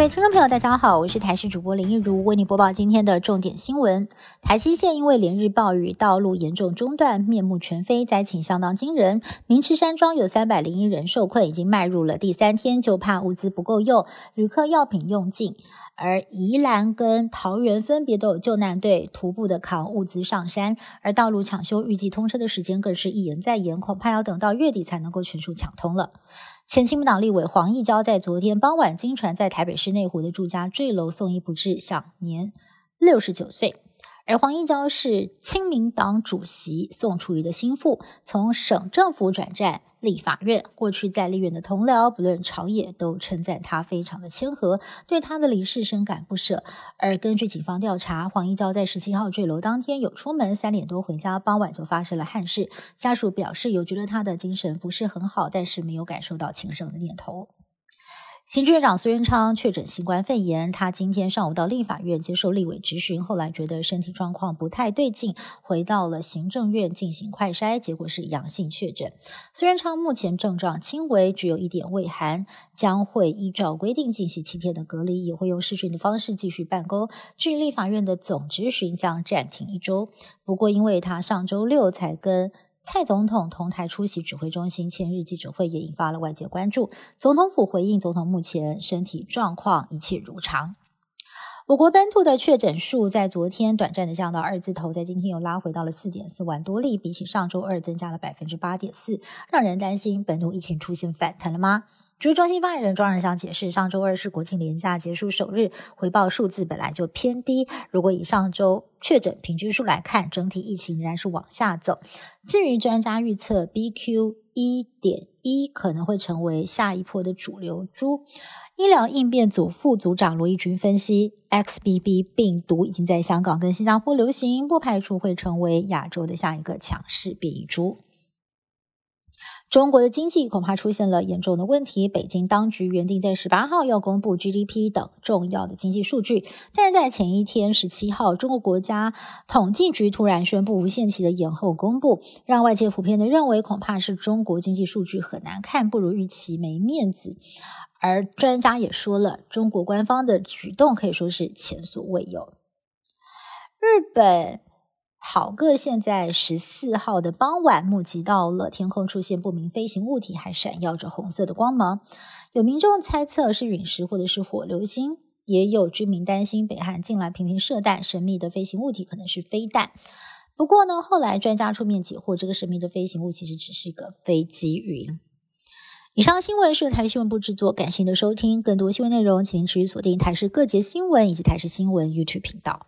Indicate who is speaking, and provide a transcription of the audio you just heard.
Speaker 1: 各位听众朋友，大家好，我是台视主播林一如，为您播报今天的重点新闻。台西县因为连日暴雨，道路严重中断，面目全非，灾情相当惊人。明池山庄有三百零一人受困，已经迈入了第三天，就怕物资不够用，旅客药品用尽。而宜兰跟桃园分别都有救难队徒步的扛物资上山，而道路抢修预计通车的时间更是一延再延，恐怕要等到月底才能够全数抢通了。前亲民党立委黄义交在昨天傍晚经传在台北市内湖的住家坠楼送医不治，享年六十九岁。而黄义交是亲民党主席宋楚瑜的心腹，从省政府转战。立法院过去在立院的同僚，不论朝野，都称赞他非常的谦和，对他的离世深感不舍。而根据警方调查，黄一娇在十七号坠楼当天有出门，三点多回家，傍晚就发生了憾事。家属表示有觉得他的精神不是很好，但是没有感受到轻生的念头。行政院长苏元昌确诊新冠肺炎，他今天上午到立法院接受立委质询，后来觉得身体状况不太对劲，回到了行政院进行快筛，结果是阳性确诊。苏元昌目前症状轻微，只有一点畏寒，将会依照规定进行七天的隔离，也会用视讯的方式继续办公。至于立法院的总质询将暂停一周，不过因为他上周六才跟。蔡总统同台出席指挥中心千日记者会，也引发了外界关注。总统府回应，总统目前身体状况一切如常。我国本土的确诊数在昨天短暂的降到二字头，在今天又拉回到了四点四万多例，比起上周二增加了百分之八点四，让人担心本土疫情出现反弹了吗？指挥中心发言人庄仁祥解释，上周二是国庆连假结束首日，回报数字本来就偏低。如果以上周确诊平均数来看，整体疫情仍然是往下走。至于专家预测 BQ 一点一可能会成为下一波的主流株，医疗应变组副组长罗义军分析，XBB 病毒已经在香港跟新加坡流行，不排除会成为亚洲的下一个强势变异株。中国的经济恐怕出现了严重的问题。北京当局原定在十八号要公布 GDP 等重要的经济数据，但是在前一天十七号，中国国家统计局突然宣布无限期的延后公布，让外界普遍的认为恐怕是中国经济数据很难看，不如预期，没面子。而专家也说了，中国官方的举动可以说是前所未有。日本。好个！现在十四号的傍晚，目击到了天空出现不明飞行物体，还闪耀着红色的光芒。有民众猜测是陨石或者是火流星，也有居民担心北韩近来频频射弹，神秘的飞行物体可能是飞弹。不过呢，后来专家出面解惑，这个神秘的飞行物其实只是一个飞机云。以上新闻是台新闻部制作，感谢您的收听。更多新闻内容，请持续锁定台视各节新闻以及台视新闻 YouTube 频道。